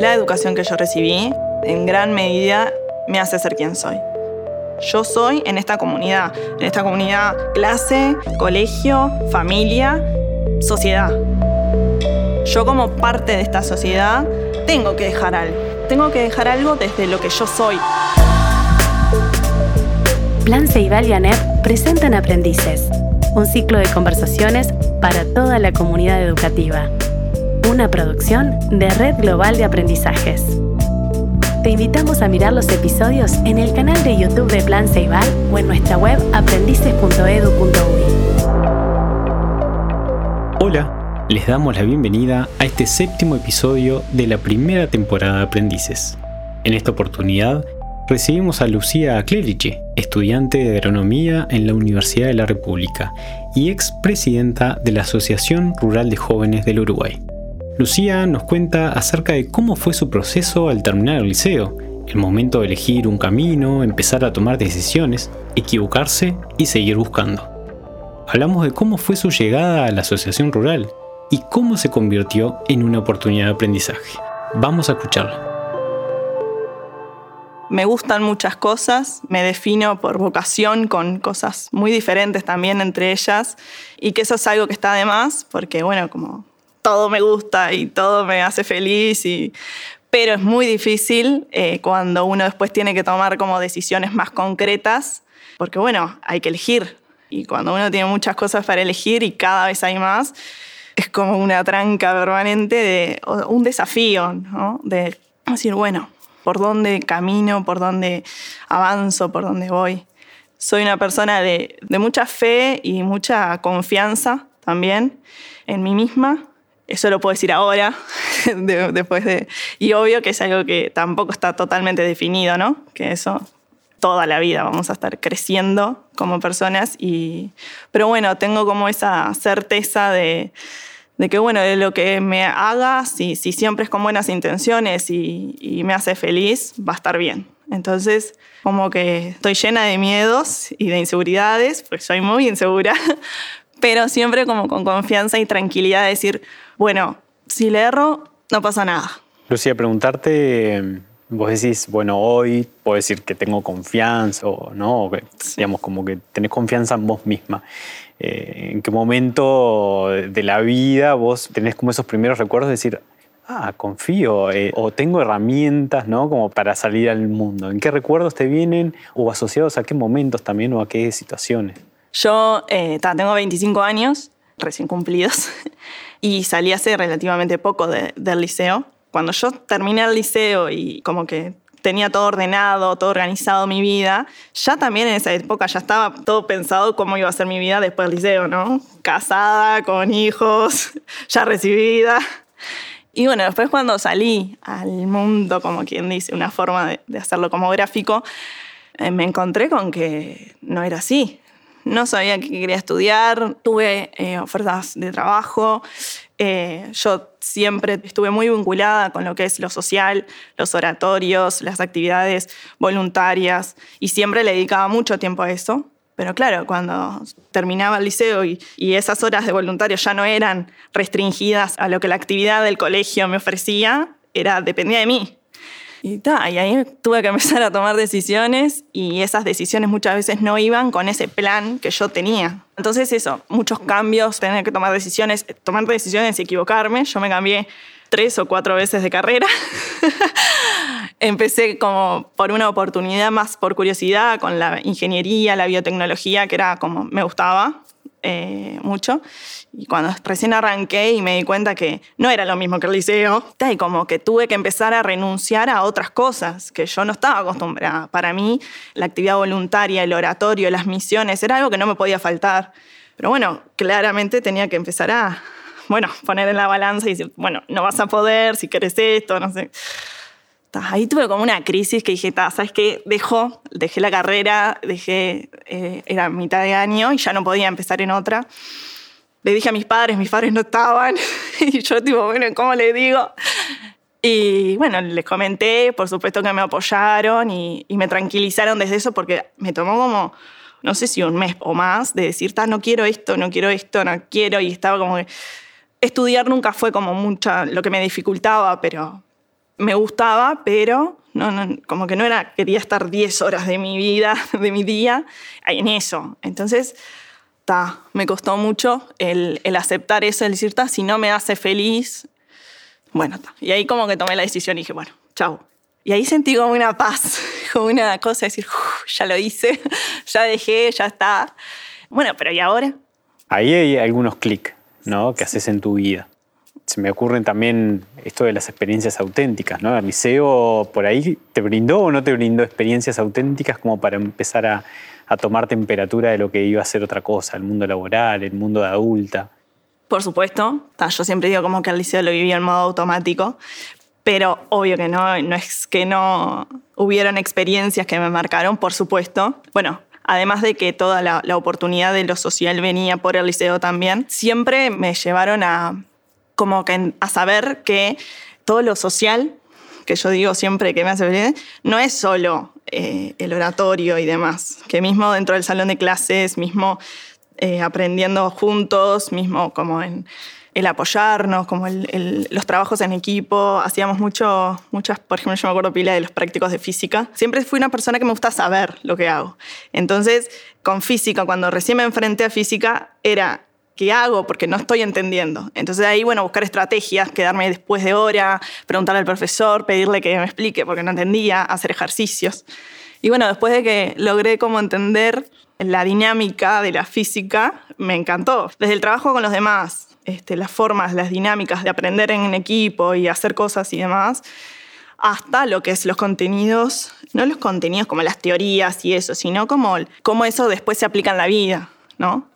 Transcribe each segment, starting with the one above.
La educación que yo recibí en gran medida me hace ser quien soy. Yo soy en esta comunidad, en esta comunidad clase, colegio, familia, sociedad. Yo como parte de esta sociedad tengo que dejar algo. Tengo que dejar algo desde lo que yo soy. Plan y ANEP presentan Aprendices, un ciclo de conversaciones para toda la comunidad educativa. Una producción de Red Global de Aprendizajes. Te invitamos a mirar los episodios en el canal de YouTube de Plan Ceibal o en nuestra web aprendices.edu.uy. Hola, les damos la bienvenida a este séptimo episodio de la primera temporada de Aprendices. En esta oportunidad recibimos a Lucía Cleriche, estudiante de agronomía en la Universidad de la República y expresidenta de la Asociación Rural de Jóvenes del Uruguay. Lucía nos cuenta acerca de cómo fue su proceso al terminar el liceo, el momento de elegir un camino, empezar a tomar decisiones, equivocarse y seguir buscando. Hablamos de cómo fue su llegada a la asociación rural y cómo se convirtió en una oportunidad de aprendizaje. Vamos a escucharla. Me gustan muchas cosas, me defino por vocación con cosas muy diferentes también entre ellas y que eso es algo que está de más porque bueno, como todo me gusta y todo me hace feliz, y, pero es muy difícil eh, cuando uno después tiene que tomar como decisiones más concretas, porque bueno, hay que elegir. Y cuando uno tiene muchas cosas para elegir y cada vez hay más, es como una tranca permanente, de, un desafío, ¿no? De decir, bueno, ¿por dónde camino? ¿Por dónde avanzo? ¿Por dónde voy? Soy una persona de, de mucha fe y mucha confianza también en mí misma eso lo puedo decir ahora, después de... Y obvio que es algo que tampoco está totalmente definido, ¿no? Que eso toda la vida vamos a estar creciendo como personas. Y, pero bueno, tengo como esa certeza de, de que, bueno, de lo que me haga, si, si siempre es con buenas intenciones y, y me hace feliz, va a estar bien. Entonces, como que estoy llena de miedos y de inseguridades, porque soy muy insegura, pero siempre como con confianza y tranquilidad de decir, bueno, si le erro, no pasa nada. Lucía, preguntarte, vos decís, bueno, hoy puedo decir que tengo confianza, o no, digamos, como que tenés confianza en vos misma. Eh, ¿En qué momento de la vida vos tenés como esos primeros recuerdos de decir, ah, confío, eh, o tengo herramientas, ¿no? Como para salir al mundo. ¿En qué recuerdos te vienen o asociados a qué momentos también o a qué situaciones? Yo eh, tengo 25 años, recién cumplidos, y salí hace relativamente poco del liceo. Cuando yo terminé el liceo y como que tenía todo ordenado, todo organizado mi vida, ya también en esa época ya estaba todo pensado cómo iba a ser mi vida después del liceo, ¿no? Casada, con hijos, ya recibida. Y bueno, después cuando salí al mundo, como quien dice, una forma de, hacerlo como gráfico, eh, me encontré con que no era así no sabía qué quería estudiar, tuve eh, ofertas de trabajo. Eh, yo siempre estuve muy vinculada con lo que es lo social, los oratorios, las actividades voluntarias y siempre le dedicaba mucho tiempo a eso. Pero claro, cuando terminaba el liceo y, y, esas horas de voluntario ya no eran restringidas a lo que la actividad del colegio me ofrecía, era, dependía de mí. Y, y ahí tuve que empezar a tomar decisiones y esas decisiones muchas veces no iban con ese plan que yo tenía. Entonces eso, muchos cambios, tener que tomar decisiones, tomar decisiones y equivocarme. Yo me cambié tres o cuatro veces de carrera. Empecé como por una oportunidad más por curiosidad con la ingeniería, la biotecnología, que era como me gustaba. Eh, mucho. Y cuando recién arranqué y me di cuenta que no era lo mismo que el liceo, y como que tuve que empezar a renunciar a otras cosas que yo no estaba acostumbrada. Para mí, la actividad voluntaria, el oratorio, las misiones, era algo que no me podía faltar. Pero bueno, claramente tenía que empezar a, bueno, poner en la balanza y decir, bueno, no vas a poder si querés esto, no sé ahí tuve como una crisis que dije, ¿sabes qué? Dejo, dejé la carrera, dejé, eh, era mitad de año y ya no podía empezar en otra. Le dije a mis padres, mis padres no estaban, y yo tipo, bueno, ¿cómo le digo? Y bueno, les comenté, por supuesto que me apoyaron y, me tranquilizaron desde eso porque me tomó como, no sé si un mes o más, de decir, no quiero esto, no quiero esto, no quiero, y estaba como. Estudiar nunca fue como mucha lo que me dificultaba, pero me gustaba, pero no, no, como que no era, quería estar 10 horas de mi vida, de mi día, en eso. Entonces, ta, me costó mucho el, el aceptar eso, el decir, ta, si no me hace feliz, bueno, ta. Y ahí como que tomé la decisión y dije, bueno, chao. Y ahí sentí como una paz, como una cosa de decir, ya lo hice, ya dejé, ya está. Bueno, pero ¿y ahora? Ahí hay algunos clics, ¿no? Que haces en tu vida se me ocurren también esto de las experiencias auténticas, ¿no? El liceo por ahí te brindó o no te brindó experiencias auténticas como para empezar a, tomar temperatura de lo que iba a ser otra cosa, el mundo laboral, el mundo de adulta. Por supuesto, yo siempre digo como que el liceo lo vivía en modo automático, pero obvio que no, no es que no hubieron experiencias que me marcaron, por supuesto. Bueno, además de que toda la, la, oportunidad de lo social venía por el liceo también, siempre me llevaron a, como que a saber que todo lo social, que yo digo siempre que me hace feliz, no es solo eh, el oratorio y demás, que mismo dentro del salón de clases, mismo eh, aprendiendo juntos, mismo como en el apoyarnos, como los trabajos en equipo, hacíamos mucho, muchas, por ejemplo, yo me acuerdo pila de los prácticos de física. Siempre fui una persona que me gusta saber lo que hago. Entonces, con física, cuando recién me enfrenté a física, era ¿qué hago? Porque no estoy entendiendo. Entonces ahí, bueno, buscar estrategias, quedarme después de hora, preguntarle al profesor, pedirle que me explique porque no entendía, hacer ejercicios. Y bueno, después de que logré como entender la dinámica de la física, me encantó. Desde el trabajo con los demás, este, las formas, las dinámicas de aprender en equipo y hacer cosas y demás, hasta lo que es los contenidos, no los contenidos como las teorías y eso, sino como cómo eso después se aplica en la vida, ¿no?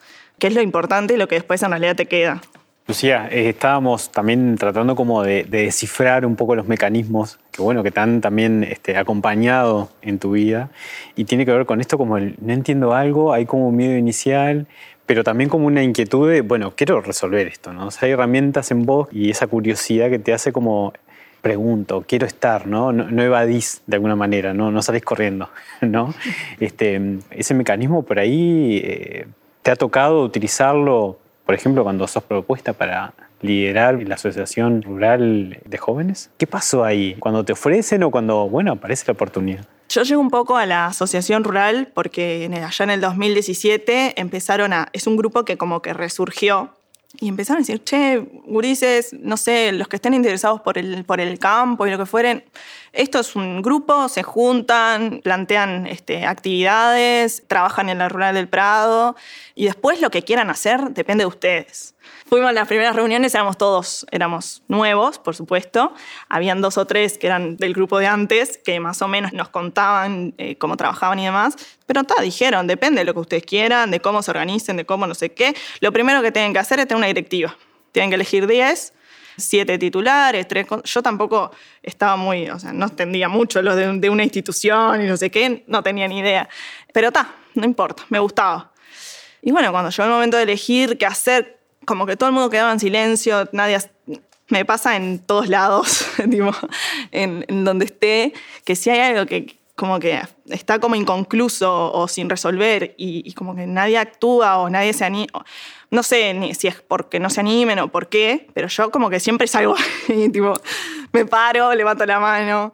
Qué es lo importante y lo que después en realidad te queda. Lucía, eh, estábamos también tratando como de, descifrar un poco los mecanismos que, bueno, que te han también este, acompañado en tu vida y tiene que ver con esto como el no entiendo algo, hay como un miedo inicial, pero también como una inquietud de, bueno, quiero resolver esto, ¿no? O sea, hay herramientas en vos y esa curiosidad que te hace como pregunto, quiero estar, ¿no? No, evadís de alguna manera, ¿no? No salís corriendo, ¿no? Este, ese mecanismo por ahí... Eh, ¿Te ha tocado utilizarlo, por ejemplo, cuando sos propuesta para liderar la Asociación Rural de Jóvenes? ¿Qué pasó ahí? ¿Cuando te ofrecen o cuando, bueno, aparece la oportunidad? Yo llego un poco a la Asociación Rural porque allá en el 2017 empezaron a... Es un grupo que como que resurgió y empezaron a decir, che, gurises, no sé, los que estén interesados por el, por el campo y lo que fueren, esto es un grupo, se juntan, plantean este, actividades, trabajan en la rural del Prado y después lo que quieran hacer depende de ustedes. Fuimos a las primeras reuniones, éramos todos, éramos nuevos, por supuesto. Habían dos o tres que eran del grupo de antes, que más o menos nos contaban eh, cómo trabajaban y demás. Pero ta, dijeron, depende de lo que ustedes quieran, de cómo se organicen, de cómo no sé qué. Lo primero que tienen que hacer es tener una directiva. Tienen que elegir 10 siete titulares, tres... Yo tampoco estaba muy, o sea, no entendía mucho lo de, una institución y no sé qué, no tenía ni idea. Pero ta, no importa, me gustaba. Y bueno, cuando llegó el momento de elegir qué hacer, como que todo el mundo quedaba en silencio, nadie... Me pasa en todos lados, en, donde esté, que si hay algo que como que está como inconcluso o sin resolver y, y como que nadie actúa o nadie se anima no sé ni si es porque no se animen o por qué, pero yo como que siempre salgo y tipo, me paro, levanto la mano.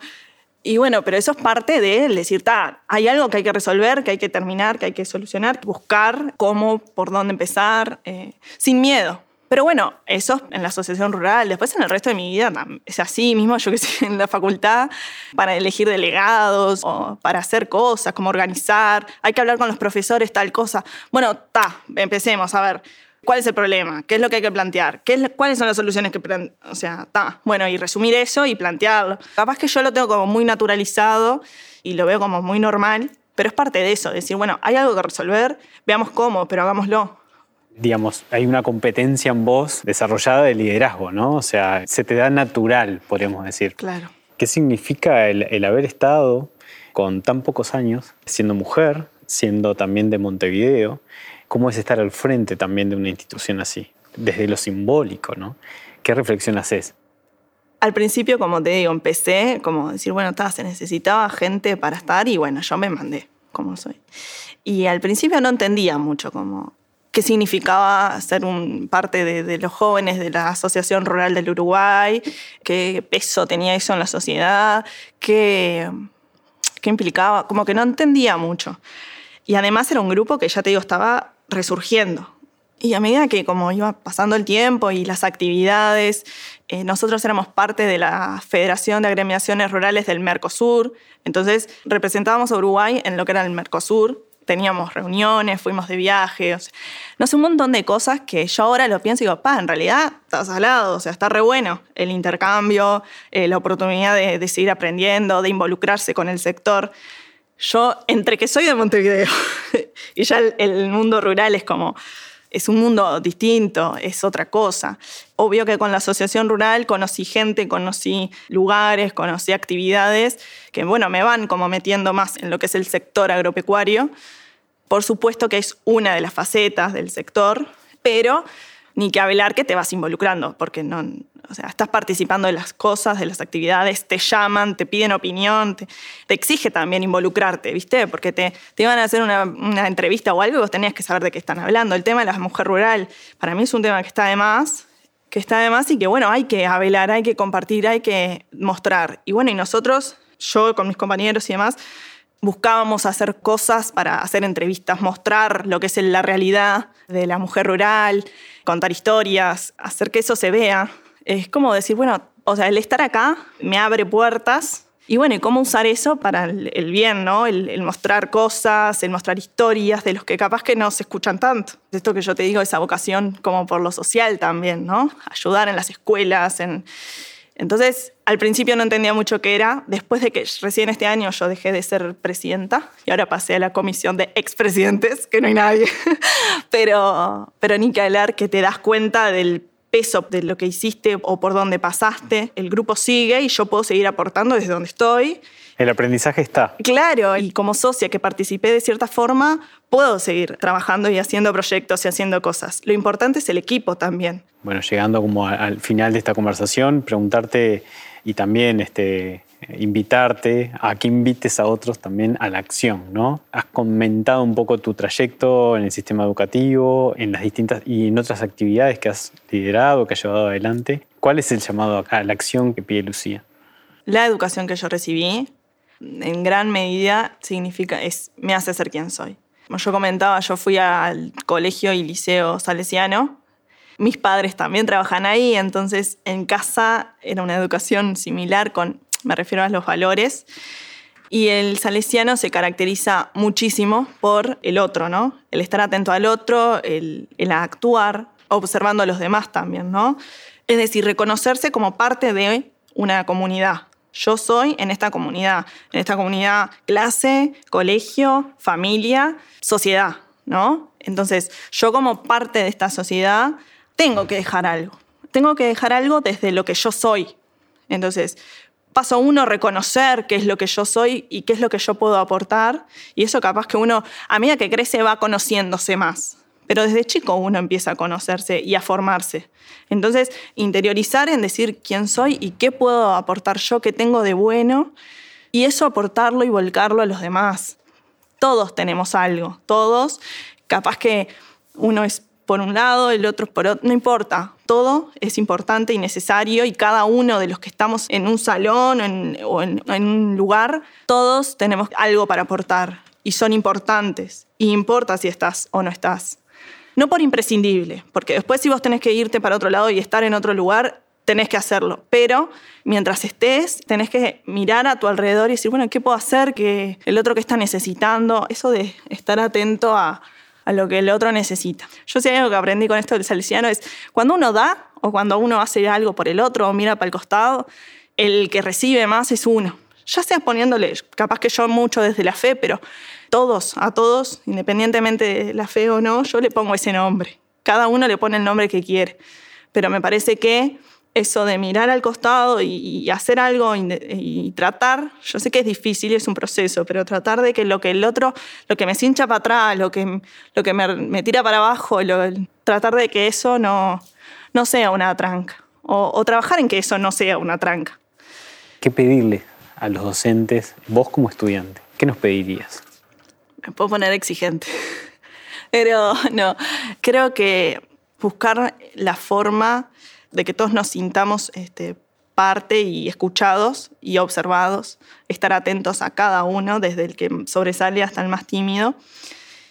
Y bueno, pero eso es parte de decir, hay algo que hay que resolver, que hay que terminar, que hay que solucionar, buscar cómo, por dónde empezar, eh, sin miedo. Pero bueno, eso en la asociación rural. Después en el resto de mi vida es así mismo, yo que sé, en la facultad, para elegir delegados o para hacer cosas, como organizar. Hay que hablar con los profesores, tal cosa. Bueno, ta, empecemos a ver. ¿Cuál es el problema? ¿Qué es lo que hay que plantear? ¿Qué es, ¿Cuáles son las soluciones que... O sea, ta, bueno, y resumir eso y plantearlo. Capaz que yo lo tengo como muy naturalizado y lo veo como muy normal, pero es parte de eso, decir, bueno, hay algo que resolver, veamos cómo, pero hagámoslo. Digamos, hay una competencia en vos desarrollada de liderazgo, ¿no? O sea, se te da natural, podemos decir. Claro. ¿Qué significa el, el haber estado con tan pocos años, siendo mujer, siendo también de Montevideo, ¿Cómo es estar al frente también de una institución así? Desde lo simbólico, ¿no? ¿Qué reflexión haces? Al principio, como te digo, empecé como decir, bueno, se necesitaba gente para estar y bueno, yo me mandé como soy. Y al principio no entendía mucho como qué significaba ser un, parte de, los jóvenes de la Asociación Rural del Uruguay, qué peso tenía eso en la sociedad, qué, qué implicaba, como que no entendía mucho. Y además era un grupo que ya te digo, estaba resurgiendo. Y a medida que como iba pasando el tiempo y las actividades, eh, nosotros éramos parte de la Federación de Agremiaciones Rurales del Mercosur, entonces representábamos a Uruguay en lo que era el Mercosur, teníamos reuniones, fuimos de viaje, no sé, un montón de cosas que yo ahora lo pienso y digo, pa, en realidad estás al lado, o sea, está re bueno el intercambio, eh, la oportunidad de, seguir aprendiendo, de involucrarse con el sector. Yo, entre que soy de Montevideo y ya el mundo rural es como es un mundo distinto, es otra cosa. Obvio que con la asociación rural conocí gente, conocí lugares, conocí actividades que, bueno, me van como metiendo más en lo que es el sector agropecuario. Por supuesto que es una de las facetas del sector, pero ni que hablar que te vas involucrando, porque no, o sea, estás participando de las cosas, de las actividades, te llaman, te piden opinión, te, exige también involucrarte, ¿viste? Porque te, te iban a hacer una, una, entrevista o algo y vos tenías que saber de qué están hablando. El tema de la mujer rural, para mí es un tema que está de más, que está de más y que, bueno, hay que hablar, hay que compartir, hay que mostrar. Y bueno, y nosotros, yo con mis compañeros y demás, buscábamos hacer cosas para hacer entrevistas, mostrar lo que es la realidad de la mujer rural, contar historias, hacer que eso se vea. Es como decir, bueno, o sea, el estar acá me abre puertas y bueno, ¿y cómo usar eso para el, bien, ¿no? El, mostrar cosas, el mostrar historias de los que capaz que no se escuchan tanto. Esto que yo te digo, esa vocación como por lo social también, ¿no? Ayudar en las escuelas, en, entonces, al principio no entendía mucho qué era. Después de que recién este año yo dejé de ser presidenta y ahora pasé a la comisión de expresidentes, que no hay nadie. pero, pero ni que hablar que te das cuenta del peso de lo que hiciste o por dónde pasaste. El grupo sigue y yo puedo seguir aportando desde donde estoy. El aprendizaje está. Claro, y como socia que participé de cierta forma, puedo seguir trabajando y haciendo proyectos y haciendo cosas. Lo importante es el equipo también. Bueno, llegando como al final de esta conversación, preguntarte y también este, invitarte a que invites a otros también a la acción, ¿no? Has comentado un poco tu trayecto en el sistema educativo, en las distintas y en otras actividades que has liderado, que has llevado adelante. ¿Cuál es el llamado a la acción que pide Lucía? La educación que yo recibí, en gran medida, significa, es, me hace ser quien soy. Como yo comentaba, yo fui al colegio y liceo salesiano. Mis padres también trabajan ahí, entonces en casa era una educación similar con, me refiero a los valores. Y el salesiano se caracteriza muchísimo por el otro, ¿no? El estar atento al otro, el, el actuar, observando a los demás también, ¿no? Es decir, reconocerse como parte de una comunidad, yo soy en esta comunidad, en esta comunidad clase, colegio, familia, sociedad, ¿no? Entonces, yo como parte de esta sociedad tengo que dejar algo. Tengo que dejar algo desde lo que yo soy. Entonces, paso uno, reconocer qué es lo que yo soy y qué es lo que yo puedo aportar. Y eso capaz que uno, a medida que crece, va conociéndose más pero desde chico uno empieza a conocerse y a formarse. Entonces, interiorizar en decir quién soy y qué puedo aportar yo, qué tengo de bueno, y eso aportarlo y volcarlo a los demás. Todos tenemos algo, todos. Capaz que uno es por un lado, el otro por otro, no importa. Todo es importante y necesario y cada uno de los que estamos en un salón o en, en un lugar, todos tenemos algo para aportar y son importantes. Y importa si estás o no estás. No por imprescindible, porque después si vos tenés que irte para otro lado y estar en otro lugar, tenés que hacerlo. Pero mientras estés, tenés que mirar a tu alrededor y decir, bueno, ¿qué puedo hacer que el otro que está necesitando? Eso de estar atento a, lo que el otro necesita. Yo sé algo que aprendí con esto del salesiano es cuando uno da o cuando uno hace algo por el otro o mira para el costado, el que recibe más es uno. Ya sea poniéndole, capaz que yo mucho desde la fe, pero todos, a todos, independientemente de la fe o no, yo le pongo ese nombre. Cada uno le pone el nombre que quiere. Pero me parece que eso de mirar al costado y, hacer algo y, tratar, yo sé que es difícil, es un proceso, pero tratar de que lo que el otro, lo que me cincha para atrás, lo que, lo que me, tira para abajo, tratar de que eso no, no sea una tranca. O, o trabajar en que eso no sea una tranca. ¿Qué pedirle a los docentes, vos como estudiante? ¿Qué nos pedirías? me puedo poner exigente. Pero no, creo que buscar la forma de que todos nos sintamos este, parte y escuchados y observados, estar atentos a cada uno, desde el que sobresale hasta el más tímido,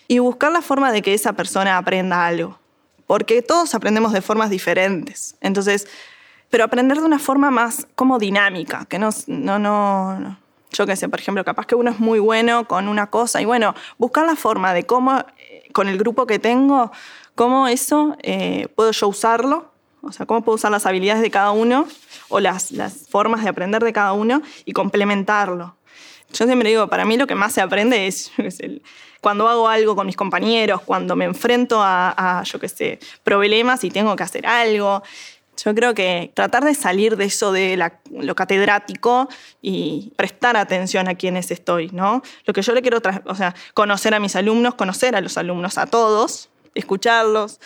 y buscar la forma de que esa persona aprenda algo, porque todos aprendemos de formas diferentes. Entonces, pero aprender de una forma más como dinámica, que no, no, no, yo qué sé, por ejemplo, capaz que uno es muy bueno con una cosa y bueno, buscar la forma de cómo, eh, con el grupo que tengo, cómo eso eh, puedo yo usarlo, o sea, cómo puedo usar las habilidades de cada uno o las, las formas de aprender de cada uno y complementarlo. Yo siempre digo, para mí lo que más se aprende es, cuando hago algo con mis compañeros, cuando me enfrento a, a yo qué sé, problemas y tengo que hacer algo. Yo creo que tratar de salir de eso de lo catedrático y prestar atención a quienes estoy, ¿no? Lo que yo le quiero, o sea, conocer a mis alumnos, conocer a los alumnos, a todos, escucharlos,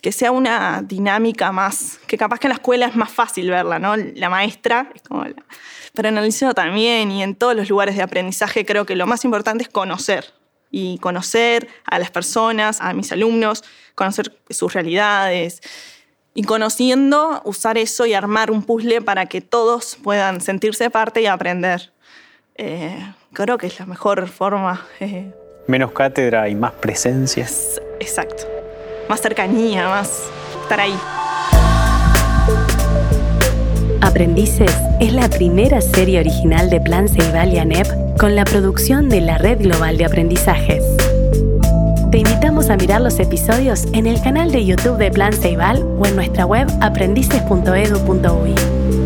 que sea una dinámica más, que capaz que en la escuela es más fácil verla, ¿no? La maestra es como la... Pero en el liceo también y en todos los lugares de aprendizaje creo que lo más importante es conocer y conocer a las personas, a mis alumnos, conocer sus realidades y conociendo, usar eso y armar un puzzle para que todos puedan sentirse parte y aprender. Eh, creo que es la mejor forma. Eh. Menos cátedra y más presencia. Exacto. Más cercanía, más estar ahí. Aprendices es la primera serie original de Plan Ceibal y ANEP con la producción de la Red Global de Aprendizajes. Te invitamos a mirar los episodios en el canal de YouTube de Plan Ceibal o en nuestra web aprendices.edu.uy.